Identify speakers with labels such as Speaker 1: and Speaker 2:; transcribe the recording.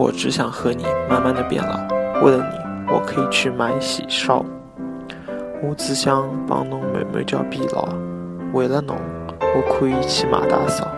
Speaker 1: 我只想和你慢慢的变老，为了你，我可以去买喜烧。我只想帮侬慢慢叫变老，为了侬，我可以去买大扫。